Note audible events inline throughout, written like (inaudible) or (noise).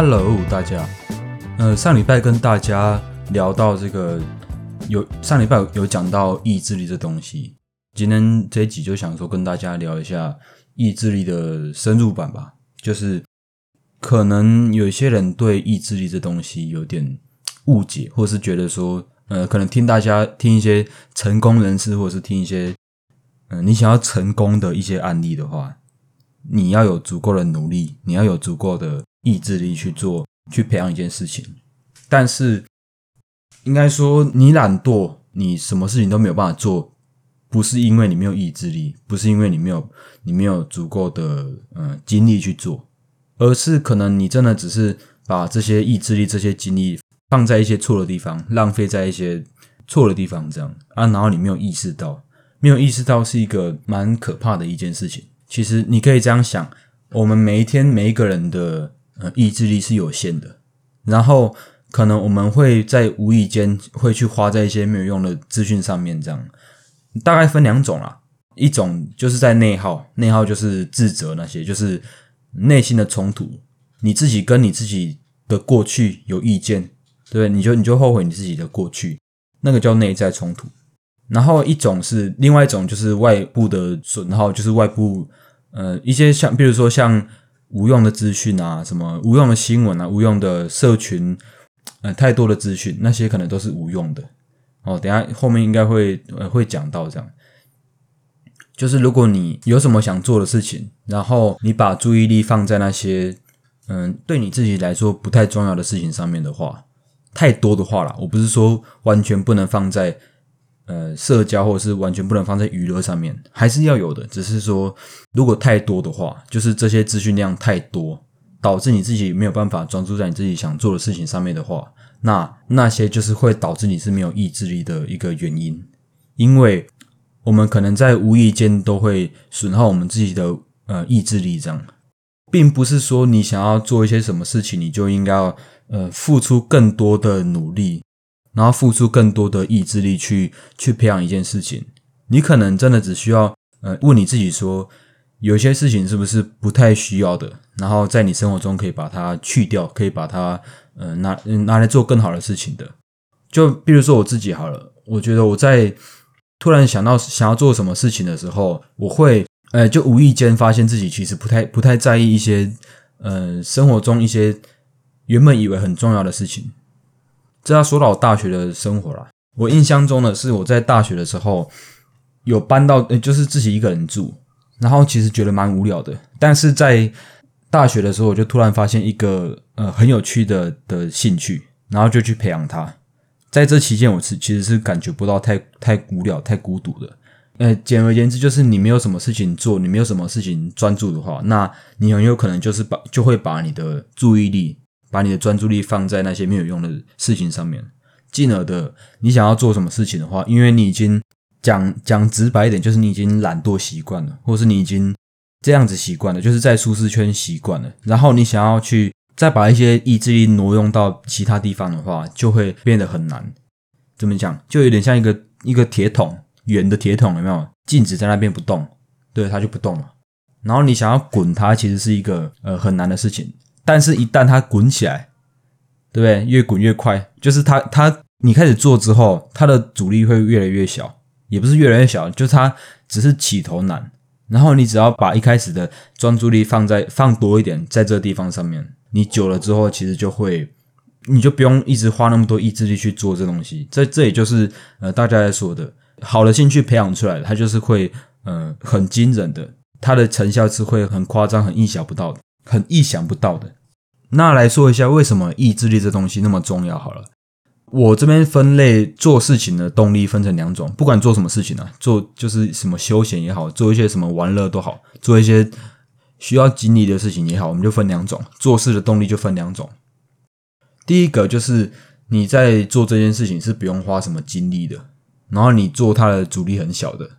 Hello，大家。呃，上礼拜跟大家聊到这个，有上礼拜有讲到意志力这东西。今天这一集就想说跟大家聊一下意志力的深入版吧。就是可能有一些人对意志力这东西有点误解，或是觉得说，呃，可能听大家听一些成功人士，或者是听一些，嗯，你想要成功的一些案例的话，你要有足够的努力，你要有足够的意志力去做，去培养一件事情。但是，应该说你懒惰，你什么事情都没有办法做，不是因为你没有意志力，不是因为你没有你没有足够的呃精力去做，而是可能你真的只是把这些意志力、这些精力放在一些错的地方，浪费在一些错的地方，这样啊，然后你没有意识到，没有意识到是一个蛮可怕的一件事情。其实你可以这样想，我们每一天每一个人的呃意志力是有限的，然后可能我们会在无意间会去花在一些没有用的资讯上面，这样。大概分两种啦，一种就是在内耗，内耗就是自责那些，就是内心的冲突，你自己跟你自己的过去有意见，对，你就你就后悔你自己的过去，那个叫内在冲突。然后一种是另外一种就是外部的损耗，就是外部呃一些像比如说像无用的资讯啊，什么无用的新闻啊，无用的社群，呃太多的资讯，那些可能都是无用的。哦，等下后面应该会呃会讲到这样，就是如果你有什么想做的事情，然后你把注意力放在那些嗯对你自己来说不太重要的事情上面的话，太多的话啦，我不是说完全不能放在。呃，社交或者是完全不能放在娱乐上面，还是要有的。只是说，如果太多的话，就是这些资讯量太多，导致你自己没有办法专注在你自己想做的事情上面的话，那那些就是会导致你是没有意志力的一个原因。因为我们可能在无意间都会损耗我们自己的呃意志力，这样，并不是说你想要做一些什么事情，你就应该要呃付出更多的努力。然后付出更多的意志力去去培养一件事情，你可能真的只需要呃问你自己说，有些事情是不是不太需要的，然后在你生活中可以把它去掉，可以把它呃拿拿来做更好的事情的。就比如说我自己好了，我觉得我在突然想到想要做什么事情的时候，我会呃就无意间发现自己其实不太不太在意一些呃生活中一些原本以为很重要的事情。这要说到我大学的生活了。我印象中呢，是我在大学的时候有搬到，就是自己一个人住，然后其实觉得蛮无聊的。但是在大学的时候，我就突然发现一个呃很有趣的的兴趣，然后就去培养它。在这期间，我是其实是感觉不到太太无聊、太孤独的。呃，简而言之，就是你没有什么事情做，你没有什么事情专注的话，那你很有可能就是把就会把你的注意力。把你的专注力放在那些没有用的事情上面，进而的，你想要做什么事情的话，因为你已经讲讲直白一点，就是你已经懒惰习惯了，或是你已经这样子习惯了，就是在舒适圈习惯了。然后你想要去再把一些意志力挪用到其他地方的话，就会变得很难。怎么讲？就有点像一个一个铁桶，圆的铁桶，有没有？静止在那边不动，对，它就不动了。然后你想要滚它，其实是一个呃很难的事情。但是，一旦它滚起来，对不对？越滚越快，就是它它你开始做之后，它的阻力会越来越小，也不是越来越小，就是它只是起头难。然后你只要把一开始的专注力放在放多一点在这地方上面，你久了之后，其实就会你就不用一直花那么多意志力去做这东西。这这也就是呃大家在说的，好的兴趣培养出来，它就是会呃很惊人的，它的成效是会很夸张、很意想不到的、很意想不到的。那来说一下，为什么意志力这东西那么重要？好了，我这边分类做事情的动力分成两种，不管做什么事情呢，做就是什么休闲也好，做一些什么玩乐都好，做一些需要精力的事情也好，我们就分两种，做事的动力就分两种。第一个就是你在做这件事情是不用花什么精力的，然后你做它的阻力很小的。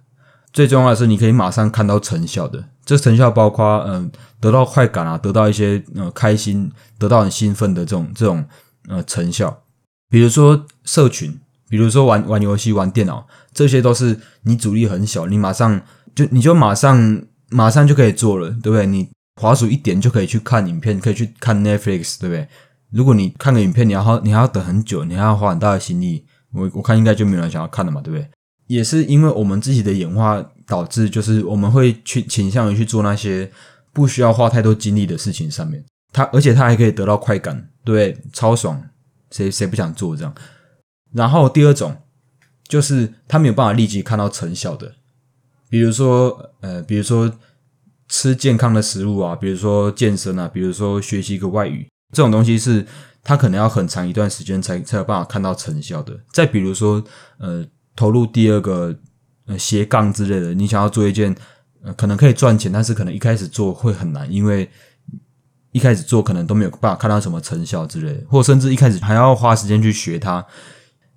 最重要的是，你可以马上看到成效的。这成效包括，嗯，得到快感啊，得到一些呃开心，得到很兴奋的这种这种呃成效。比如说社群，比如说玩玩游戏、玩电脑，这些都是你阻力很小，你马上就你就马上马上就可以做了，对不对？你滑鼠一点就可以去看影片，可以去看 Netflix，对不对？如果你看个影片，你要你还要等很久，你还要花很大的心力，我我看应该就没有人想要看了嘛，对不对？也是因为我们自己的演化导致，就是我们会去倾向于去做那些不需要花太多精力的事情上面，它而且它还可以得到快感，对，超爽，谁谁不想做这样？然后第二种就是他没有办法立即看到成效的，比如说呃，比如说吃健康的食物啊，比如说健身啊，比如说学习一个外语，这种东西是他可能要很长一段时间才才有办法看到成效的。再比如说呃。投入第二个呃斜杠之类的，你想要做一件呃可能可以赚钱，但是可能一开始做会很难，因为一开始做可能都没有办法看到什么成效之类的，或甚至一开始还要花时间去学它。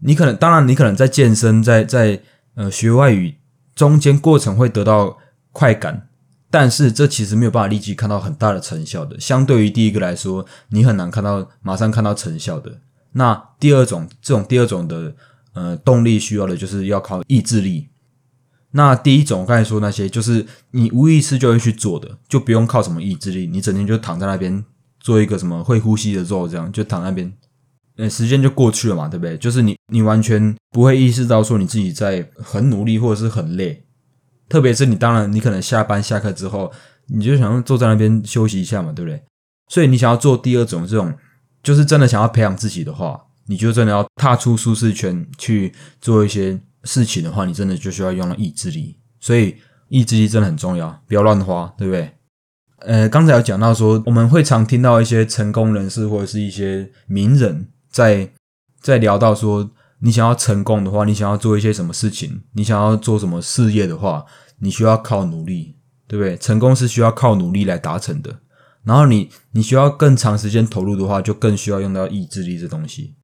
你可能当然你可能在健身在在呃学外语中间过程会得到快感，但是这其实没有办法立即看到很大的成效的。相对于第一个来说，你很难看到马上看到成效的。那第二种这种第二种的。呃，动力需要的就是要靠意志力。那第一种，刚才说那些，就是你无意识就会去做的，就不用靠什么意志力，你整天就躺在那边做一个什么会呼吸的肉，这样就躺那边，呃，时间就过去了嘛，对不对？就是你，你完全不会意识到说你自己在很努力或者是很累。特别是你，当然你可能下班下课之后，你就想要坐在那边休息一下嘛，对不对？所以你想要做第二种这种，就是真的想要培养自己的话。你就真的要踏出舒适圈去做一些事情的话，你真的就需要用到意志力。所以意志力真的很重要，不要乱花，对不对？呃，刚才有讲到说，我们会常听到一些成功人士或者是一些名人，在在聊到说，你想要成功的话，你想要做一些什么事情，你想要做什么事业的话，你需要靠努力，对不对？成功是需要靠努力来达成的。然后你你需要更长时间投入的话，就更需要用到意志力这东西。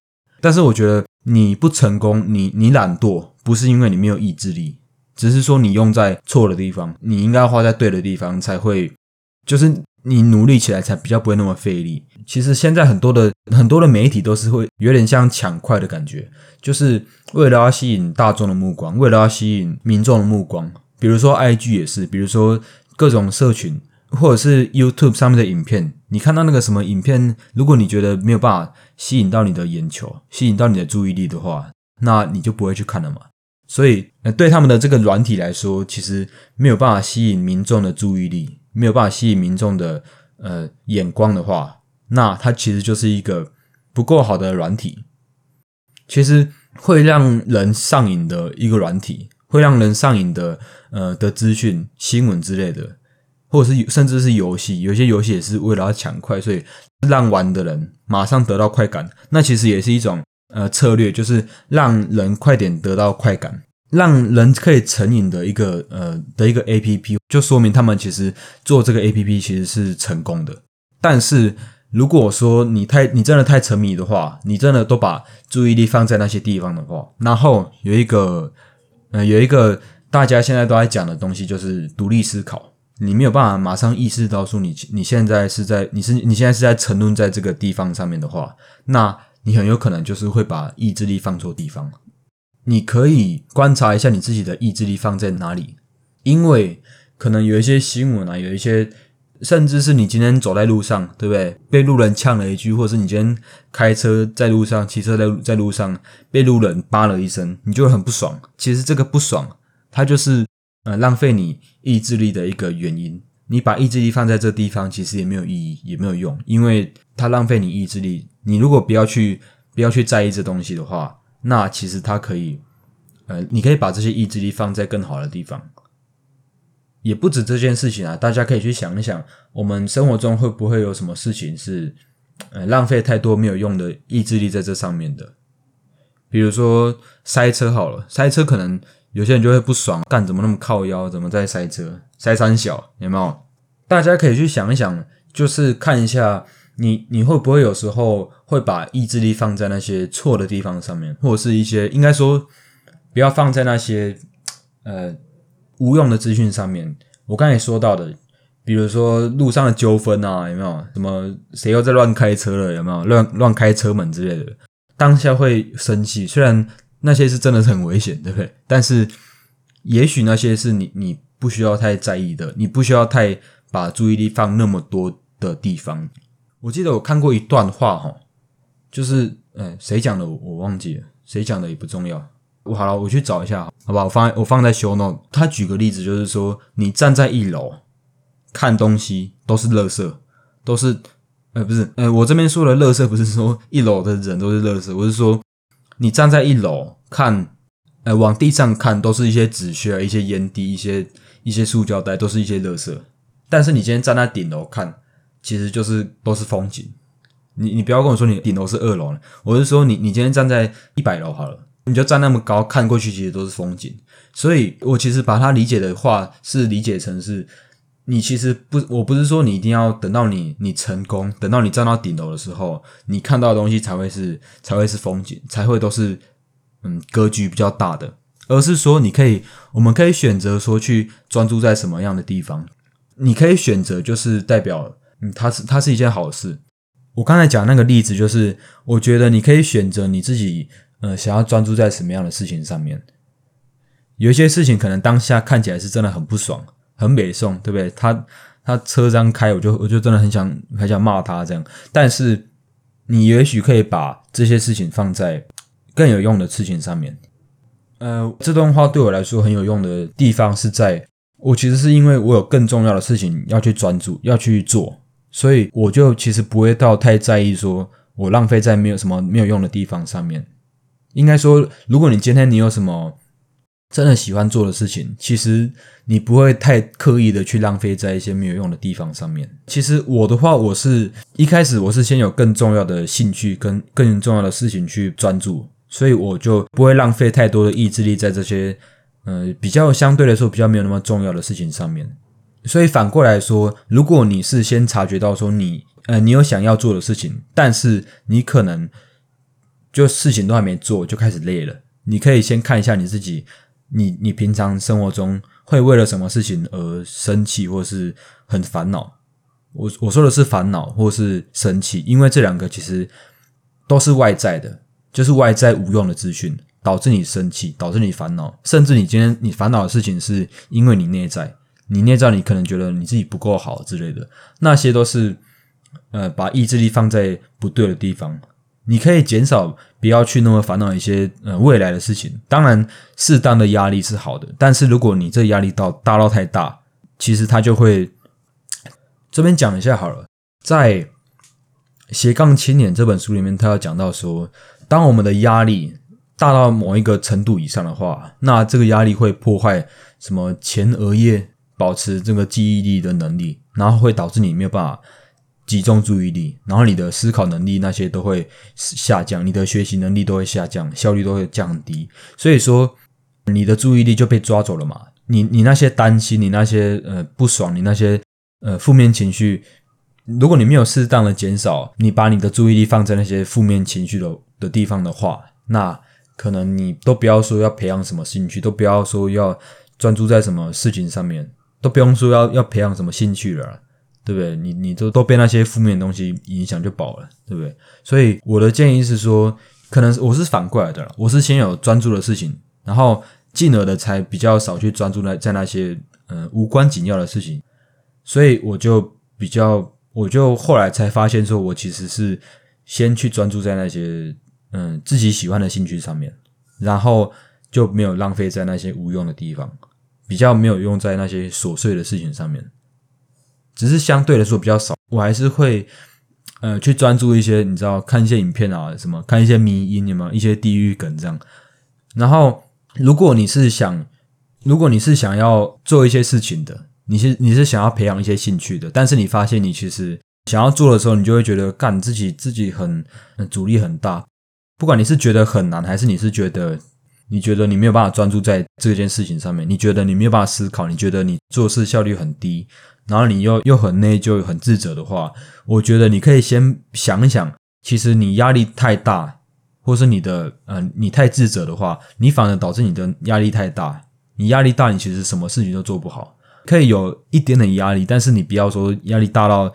但是我觉得你不成功，你你懒惰，不是因为你没有意志力，只是说你用在错的地方，你应该花在对的地方才会，就是你努力起来才比较不会那么费力。其实现在很多的很多的媒体都是会有点像抢快的感觉，就是为了要吸引大众的目光，为了要吸引民众的目光。比如说 IG 也是，比如说各种社群。或者是 YouTube 上面的影片，你看到那个什么影片，如果你觉得没有办法吸引到你的眼球，吸引到你的注意力的话，那你就不会去看了嘛。所以，呃，对他们的这个软体来说，其实没有办法吸引民众的注意力，没有办法吸引民众的呃眼光的话，那它其实就是一个不够好的软体。其实会让人上瘾的一个软体，会让人上瘾的呃的资讯、新闻之类的。或者是甚至是游戏，有些游戏也是为了要抢快，所以让玩的人马上得到快感。那其实也是一种呃策略，就是让人快点得到快感，让人可以成瘾的一个呃的一个 A P P，就说明他们其实做这个 A P P 其实是成功的。但是如果说你太你真的太沉迷的话，你真的都把注意力放在那些地方的话，然后有一个呃有一个大家现在都在讲的东西，就是独立思考。你没有办法马上意识到说你你现在是在你是你现在是在沉沦在这个地方上面的话，那你很有可能就是会把意志力放错地方。你可以观察一下你自己的意志力放在哪里，因为可能有一些新闻啊，有一些甚至是你今天走在路上，对不对？被路人呛了一句，或者是你今天开车在路上骑车在在路上被路人扒了一声，你就很不爽。其实这个不爽，它就是。呃，浪费你意志力的一个原因，你把意志力放在这地方，其实也没有意义，也没有用，因为它浪费你意志力。你如果不要去不要去在意这东西的话，那其实它可以，呃，你可以把这些意志力放在更好的地方。也不止这件事情啊，大家可以去想一想，我们生活中会不会有什么事情是，呃，浪费太多没有用的意志力在这上面的？比如说塞车好了，塞车可能。有些人就会不爽，干怎么那么靠腰？怎么在塞车？塞三小有没有？大家可以去想一想，就是看一下你你会不会有时候会把意志力放在那些错的地方上面，或者是一些应该说不要放在那些呃无用的资讯上面。我刚才说到的，比如说路上的纠纷啊，有没有？什么谁又在乱开车了？有没有乱乱开车门之类的？当下会生气，虽然。那些是真的是很危险，对不对？但是，也许那些是你你不需要太在意的，你不需要太把注意力放那么多的地方。我记得我看过一段话哈，就是呃谁讲的我忘记了，谁讲的也不重要。我好了，我去找一下，好吧？我放我放在 show note。他举个例子，就是说你站在一楼看东西都是垃圾，都是呃不是呃我这边说的垃圾不是说一楼的人都是垃圾，我是说你站在一楼看，呃往地上看都是一些纸屑、一些烟蒂、一些一些塑胶袋，都是一些垃圾。但是你今天站在顶楼看。其实就是都是风景，你你不要跟我说你顶楼是二楼了，我是说你你今天站在一百楼好了，你就站那么高看过去，其实都是风景。所以我其实把它理解的话是理解成是，你其实不，我不是说你一定要等到你你成功，等到你站到顶楼的时候，你看到的东西才会是才会是风景，才会都是嗯格局比较大的，而是说你可以，我们可以选择说去专注在什么样的地方，你可以选择就是代表。嗯，它是它是一件好事。我刚才讲那个例子，就是我觉得你可以选择你自己，呃，想要专注在什么样的事情上面。有一些事情可能当下看起来是真的很不爽，很美送，对不对？他他车这样开，我就我就真的很想很想骂他这样。但是你也许可以把这些事情放在更有用的事情上面。呃，这段话对我来说很有用的地方是在，我其实是因为我有更重要的事情要去专注，要去做。所以我就其实不会到太在意，说我浪费在没有什么没有用的地方上面。应该说，如果你今天你有什么真的喜欢做的事情，其实你不会太刻意的去浪费在一些没有用的地方上面。其实我的话，我是一开始我是先有更重要的兴趣跟更重要的事情去专注，所以我就不会浪费太多的意志力在这些呃比较相对来说比较没有那么重要的事情上面。所以反过来说，如果你是先察觉到说你呃你有想要做的事情，但是你可能就事情都还没做就开始累了，你可以先看一下你自己，你你平常生活中会为了什么事情而生气或是很烦恼？我我说的是烦恼或是生气，因为这两个其实都是外在的，就是外在无用的资讯导致你生气，导致你烦恼，甚至你今天你烦恼的事情是因为你内在。你内在你可能觉得你自己不够好之类的，那些都是呃把意志力放在不对的地方。你可以减少，不要去那么烦恼一些呃未来的事情。当然，适当的压力是好的，但是如果你这压力到大到太大，其实它就会这边讲一下好了。在《斜杠青年》这本书里面，他要讲到说，当我们的压力大到某一个程度以上的话，那这个压力会破坏什么前额叶。保持这个记忆力的能力，然后会导致你没有办法集中注意力，然后你的思考能力那些都会下降，你的学习能力都会下降，效率都会降低。所以说，你的注意力就被抓走了嘛？你你那些担心，你那些呃不爽，你那些呃负面情绪，如果你没有适当的减少，你把你的注意力放在那些负面情绪的的地方的话，那可能你都不要说要培养什么兴趣，都不要说要专注在什么事情上面。都不用说要要培养什么兴趣了，对不对？你你都都被那些负面的东西影响就饱了，对不对？所以我的建议是说，可能我是反过来的，我是先有专注的事情，然后进而的才比较少去专注在在那些嗯无关紧要的事情。所以我就比较，我就后来才发现说，我其实是先去专注在那些嗯自己喜欢的兴趣上面，然后就没有浪费在那些无用的地方。比较没有用在那些琐碎的事情上面，只是相对来说比较少。我还是会呃去专注一些，你知道，看一些影片啊，什么看一些迷音，有没有一些地狱梗这样。然后，如果你是想，如果你是想要做一些事情的，你是你是想要培养一些兴趣的，但是你发现你其实想要做的时候，你就会觉得干自己自己很阻力很大。不管你是觉得很难，还是你是觉得。你觉得你没有办法专注在这件事情上面，你觉得你没有办法思考，你觉得你做事效率很低，然后你又又很内疚、很自责的话，我觉得你可以先想一想，其实你压力太大，或是你的呃你太自责的话，你反而导致你的压力太大。你压力大，你其实什么事情都做不好。可以有一点点压力，但是你不要说压力大到，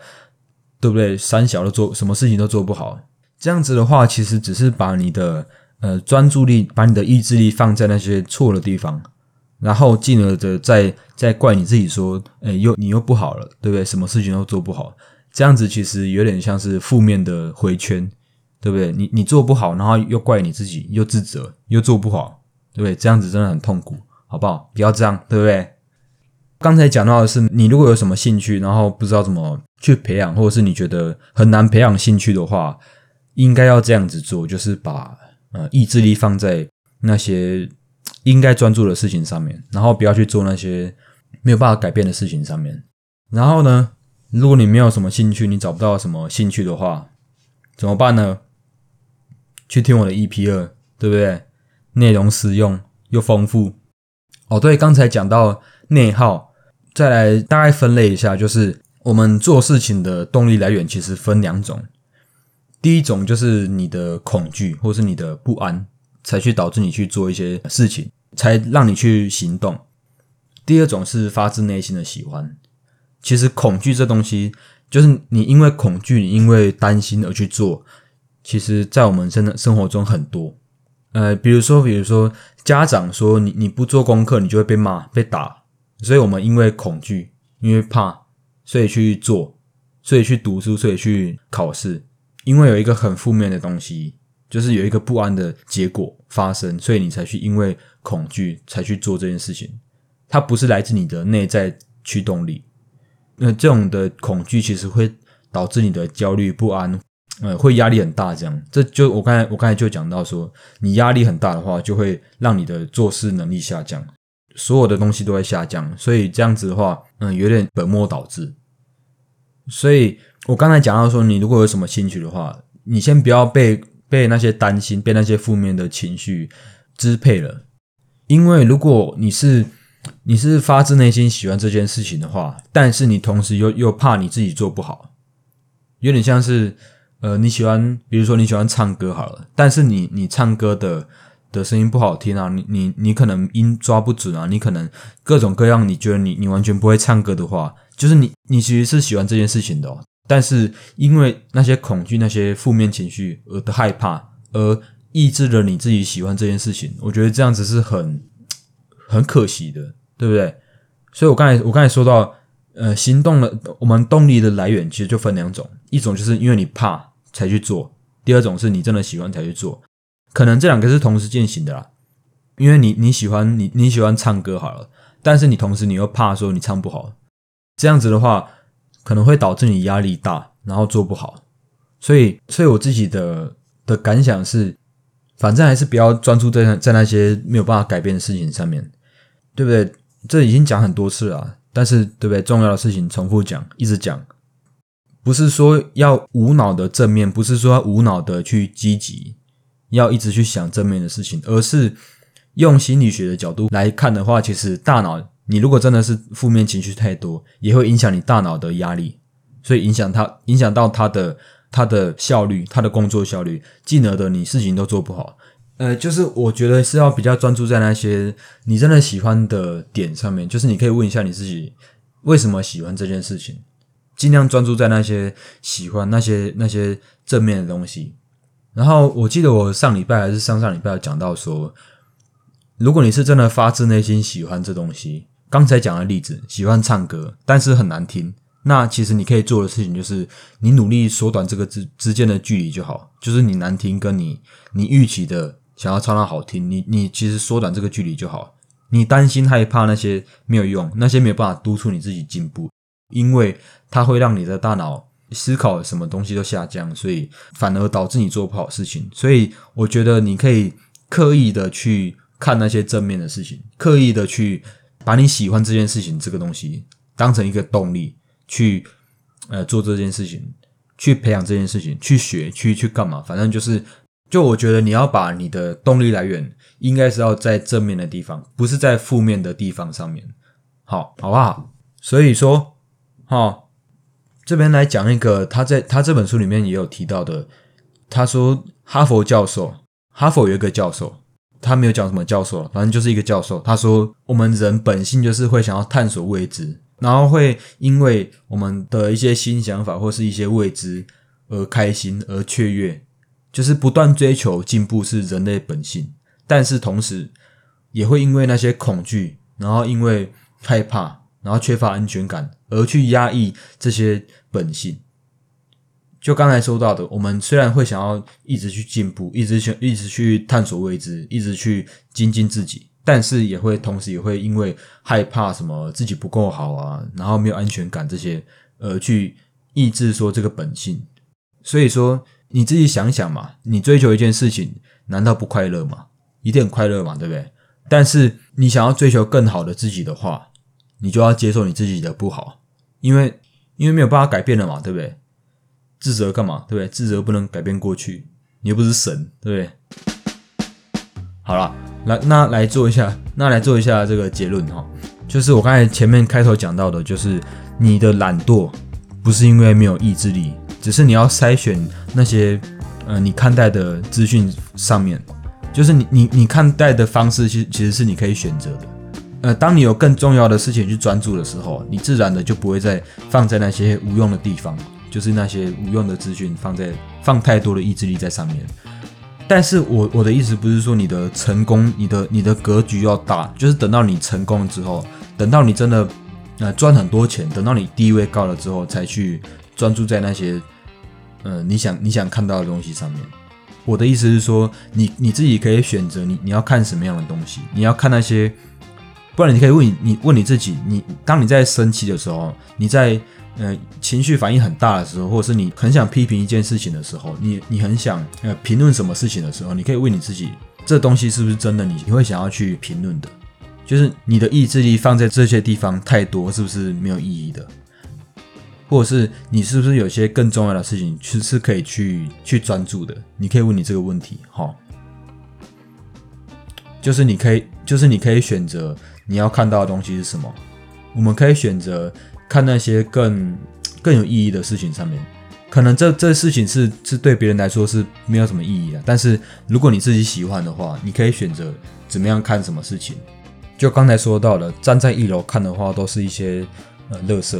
对不对？三小都做什么事情都做不好，这样子的话，其实只是把你的。呃，专注力把你的意志力放在那些错的地方，然后进而的再再怪你自己说，哎，又你又不好了，对不对？什么事情都做不好，这样子其实有点像是负面的回圈，对不对？你你做不好，然后又怪你自己，又自责，又做不好，对不对？这样子真的很痛苦，好不好？不要这样，对不对？刚才讲到的是，你如果有什么兴趣，然后不知道怎么去培养，或者是你觉得很难培养兴趣的话，应该要这样子做，就是把呃意志力放在那些应该专注的事情上面，然后不要去做那些没有办法改变的事情上面。然后呢，如果你没有什么兴趣，你找不到什么兴趣的话，怎么办呢？去听我的 EP 二，对不对？内容实用又丰富。哦，对，刚才讲到内耗。再来大概分类一下，就是我们做事情的动力来源其实分两种。第一种就是你的恐惧或是你的不安，才去导致你去做一些事情，才让你去行动。第二种是发自内心的喜欢。其实恐惧这东西，就是你因为恐惧，你因为担心而去做。其实，在我们生的生活中很多，呃，比如说，比如说家长说你你不做功课，你就会被骂被打。所以我们因为恐惧，因为怕，所以去做，所以去读书，所以去考试。因为有一个很负面的东西，就是有一个不安的结果发生，所以你才去因为恐惧才去做这件事情。它不是来自你的内在驱动力。那这种的恐惧其实会导致你的焦虑不安，呃，会压力很大。这样，这就我刚才我刚才就讲到说，你压力很大的话，就会让你的做事能力下降。所有的东西都会下降，所以这样子的话，嗯，有点本末倒置。所以我刚才讲到说，你如果有什么兴趣的话，你先不要被被那些担心、被那些负面的情绪支配了。因为如果你是你是发自内心喜欢这件事情的话，但是你同时又又怕你自己做不好，有点像是呃，你喜欢，比如说你喜欢唱歌好了，但是你你唱歌的。的声音不好听啊，你你你可能音抓不准啊，你可能各种各样，你觉得你你完全不会唱歌的话，就是你你其实是喜欢这件事情的，但是因为那些恐惧、那些负面情绪而的害怕，而抑制了你自己喜欢这件事情。我觉得这样子是很 (tsk) 很可惜的，对不对？所以我刚才我刚才说到，呃，行动的我们动力的来源其实就分两种，一种就是因为你怕才去做，第二种是你真的喜欢才去做。可能这两个是同时进行的啦，因为你你喜欢你你喜欢唱歌好了，但是你同时你又怕说你唱不好，这样子的话可能会导致你压力大，然后做不好。所以，所以我自己的的感想是，反正还是不要专注在在那些没有办法改变的事情上面，对不对？这已经讲很多次了，但是对不对？重要的事情重复讲，一直讲，不是说要无脑的正面，不是说无脑的去积极。要一直去想正面的事情，而是用心理学的角度来看的话，其实大脑你如果真的是负面情绪太多，也会影响你大脑的压力，所以影响它，影响到它的它的效率，它的工作效率，进而的你事情都做不好。呃，就是我觉得是要比较专注在那些你真的喜欢的点上面，就是你可以问一下你自己为什么喜欢这件事情，尽量专注在那些喜欢那些那些正面的东西。然后我记得我上礼拜还是上上礼拜讲到说，如果你是真的发自内心喜欢这东西，刚才讲的例子，喜欢唱歌，但是很难听，那其实你可以做的事情就是你努力缩短这个之之间的距离就好，就是你难听跟你你预期的想要唱到好听，你你其实缩短这个距离就好。你担心害怕那些没有用，那些没有办法督促你自己进步，因为它会让你的大脑。思考什么东西都下降，所以反而导致你做不好事情。所以我觉得你可以刻意的去看那些正面的事情，刻意的去把你喜欢这件事情这个东西当成一个动力去呃做这件事情，去培养这件事情，去学，去去干嘛？反正就是，就我觉得你要把你的动力来源应该是要在正面的地方，不是在负面的地方上面。好，好不好？所以说，好。这边来讲一个，他在他这本书里面也有提到的。他说，哈佛教授，哈佛有一个教授，他没有讲什么教授，反正就是一个教授。他说，我们人本性就是会想要探索未知，然后会因为我们的一些新想法或是一些未知而开心而雀跃，就是不断追求进步是人类本性。但是同时，也会因为那些恐惧然后因为害怕，然后缺乏安全感，而去压抑这些本性。就刚才说到的，我们虽然会想要一直去进步，一直去一直去探索未知，一直去精进自己，但是也会同时也会因为害怕什么自己不够好啊，然后没有安全感这些，而去抑制说这个本性。所以说你自己想想嘛，你追求一件事情，难道不快乐吗？一定很快乐嘛，对不对？但是你想要追求更好的自己的话，你就要接受你自己的不好，因为因为没有办法改变了嘛，对不对？自责干嘛？对不对？自责不能改变过去，你又不是神，对不对？好了，来那来做一下，那来做一下这个结论哈，就是我刚才前面开头讲到的，就是你的懒惰不是因为没有意志力，只是你要筛选那些呃你看待的资讯上面，就是你你你看待的方式，其其实是你可以选择的。呃，当你有更重要的事情去专注的时候，你自然的就不会再放在那些无用的地方。就是那些无用的资讯放在放太多的意志力在上面，但是我我的意思不是说你的成功，你的你的格局要大，就是等到你成功之后，等到你真的呃赚很多钱，等到你地位高了之后，才去专注在那些呃你想你想看到的东西上面。我的意思是说，你你自己可以选择你你要看什么样的东西，你要看那些，不然你可以问你你问你自己，你当你在生气的时候，你在。呃，情绪反应很大的时候，或者是你很想批评一件事情的时候，你你很想呃评论什么事情的时候，你可以问你自己，这东西是不是真的？你你会想要去评论的，就是你的意志力放在这些地方太多，是不是没有意义的？或者是你是不是有些更重要的事情是是可以去去专注的？你可以问你这个问题，哈，就是你可以，就是你可以选择你要看到的东西是什么，我们可以选择。看那些更更有意义的事情上面，可能这这事情是是对别人来说是没有什么意义的。但是如果你自己喜欢的话，你可以选择怎么样看什么事情。就刚才说到了，站在一楼看的话，都是一些呃乐色；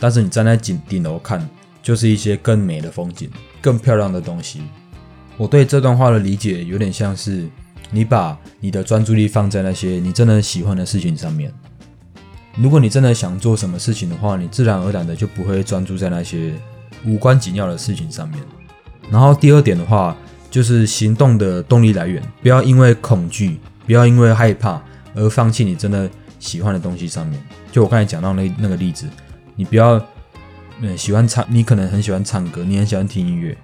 但是你站在顶顶楼看，就是一些更美的风景、更漂亮的东西。我对这段话的理解有点像是，你把你的专注力放在那些你真的喜欢的事情上面。如果你真的想做什么事情的话，你自然而然的就不会专注在那些无关紧要的事情上面。然后第二点的话，就是行动的动力来源，不要因为恐惧，不要因为害怕而放弃你真的喜欢的东西上面。就我刚才讲到那那个例子，你不要，嗯，喜欢唱，你可能很喜欢唱歌，你很喜欢听音乐，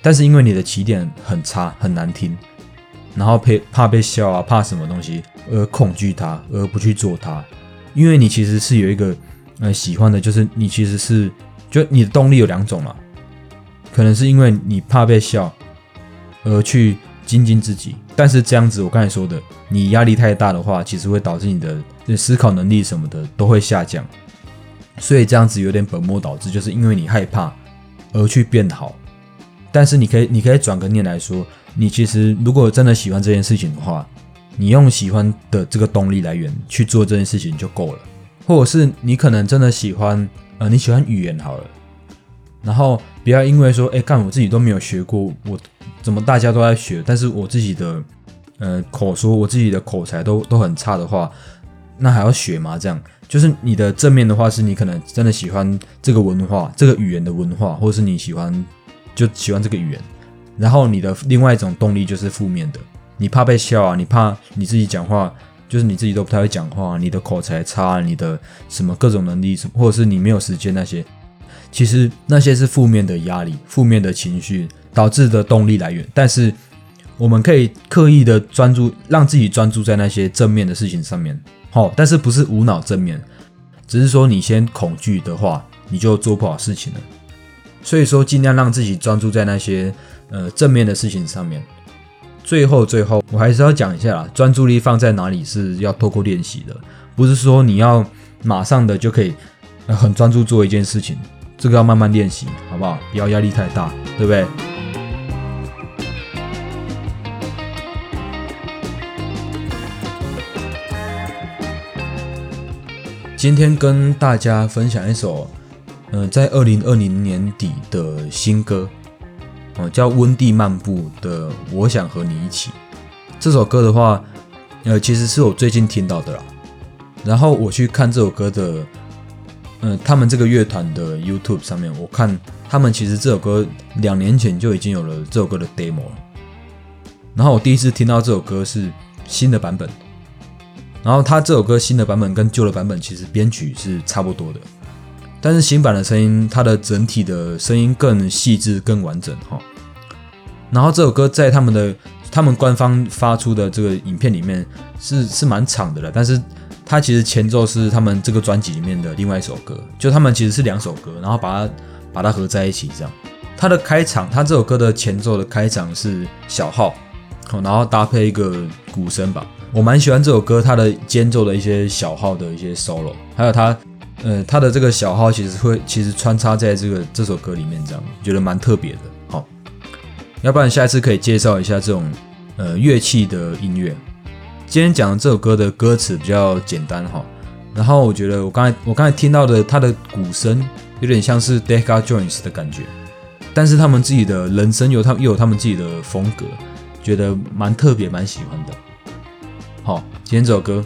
但是因为你的起点很差，很难听，然后怕怕被笑啊，怕什么东西而恐惧它，而不去做它。因为你其实是有一个呃喜欢的，就是你其实是就你的动力有两种嘛，可能是因为你怕被笑而去精进自己，但是这样子我刚才说的，你压力太大的话，其实会导致你的思考能力什么的都会下降，所以这样子有点本末倒置，就是因为你害怕而去变好，但是你可以你可以转个念来说，你其实如果真的喜欢这件事情的话。你用喜欢的这个动力来源去做这件事情就够了，或者是你可能真的喜欢，呃，你喜欢语言好了，然后不要因为说，哎，干我自己都没有学过，我怎么大家都在学，但是我自己的，呃，口说我自己的口才都都很差的话，那还要学吗？这样就是你的正面的话，是你可能真的喜欢这个文化，这个语言的文化，或者是你喜欢就喜欢这个语言，然后你的另外一种动力就是负面的。你怕被笑啊？你怕你自己讲话，就是你自己都不太会讲话，你的口才差，你的什么各种能力，或者是你没有时间那些，其实那些是负面的压力、负面的情绪导致的动力来源。但是我们可以刻意的专注，让自己专注在那些正面的事情上面。好，但是不是无脑正面，只是说你先恐惧的话，你就做不好事情了。所以说，尽量让自己专注在那些呃正面的事情上面。最后，最后，我还是要讲一下啦，专注力放在哪里是要透过练习的，不是说你要马上的就可以很专注做一件事情，这个要慢慢练习，好不好？不要压力太大，对不对？今天跟大家分享一首，嗯，在二零二零年底的新歌。叫温蒂漫步的《我想和你一起》这首歌的话，呃，其实是我最近听到的啦。然后我去看这首歌的，嗯，他们这个乐团的 YouTube 上面，我看他们其实这首歌两年前就已经有了这首歌的 demo 了。然后我第一次听到这首歌是新的版本，然后他这首歌新的版本跟旧的版本其实编曲是差不多的，但是新版的声音，它的整体的声音更细致、更完整哈。然后这首歌在他们的他们官方发出的这个影片里面是是蛮长的了，但是它其实前奏是他们这个专辑里面的另外一首歌，就他们其实是两首歌，然后把它把它合在一起这样。它的开场，它这首歌的前奏的开场是小号。然后搭配一个鼓声吧，我蛮喜欢这首歌，它的间奏的一些小号的一些 solo，还有它，呃，它的这个小号其实会其实穿插在这个这首歌里面，这样觉得蛮特别的。要不然下一次可以介绍一下这种呃乐器的音乐。今天讲的这首歌的歌词比较简单哈，然后我觉得我刚才我刚才听到的它的鼓声有点像是 Decca Jones 的感觉，但是他们自己的人声有他又有他们自己的风格。觉得蛮特别，蛮喜欢的。好，今天这首歌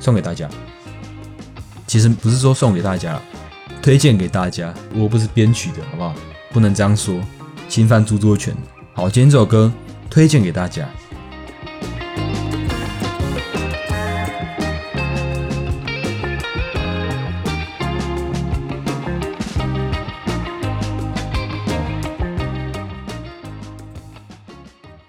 送给大家。其实不是说送给大家，推荐给大家。我不是编曲的，好不好？不能这样说，侵犯著作权。好，今天这首歌推荐给大家。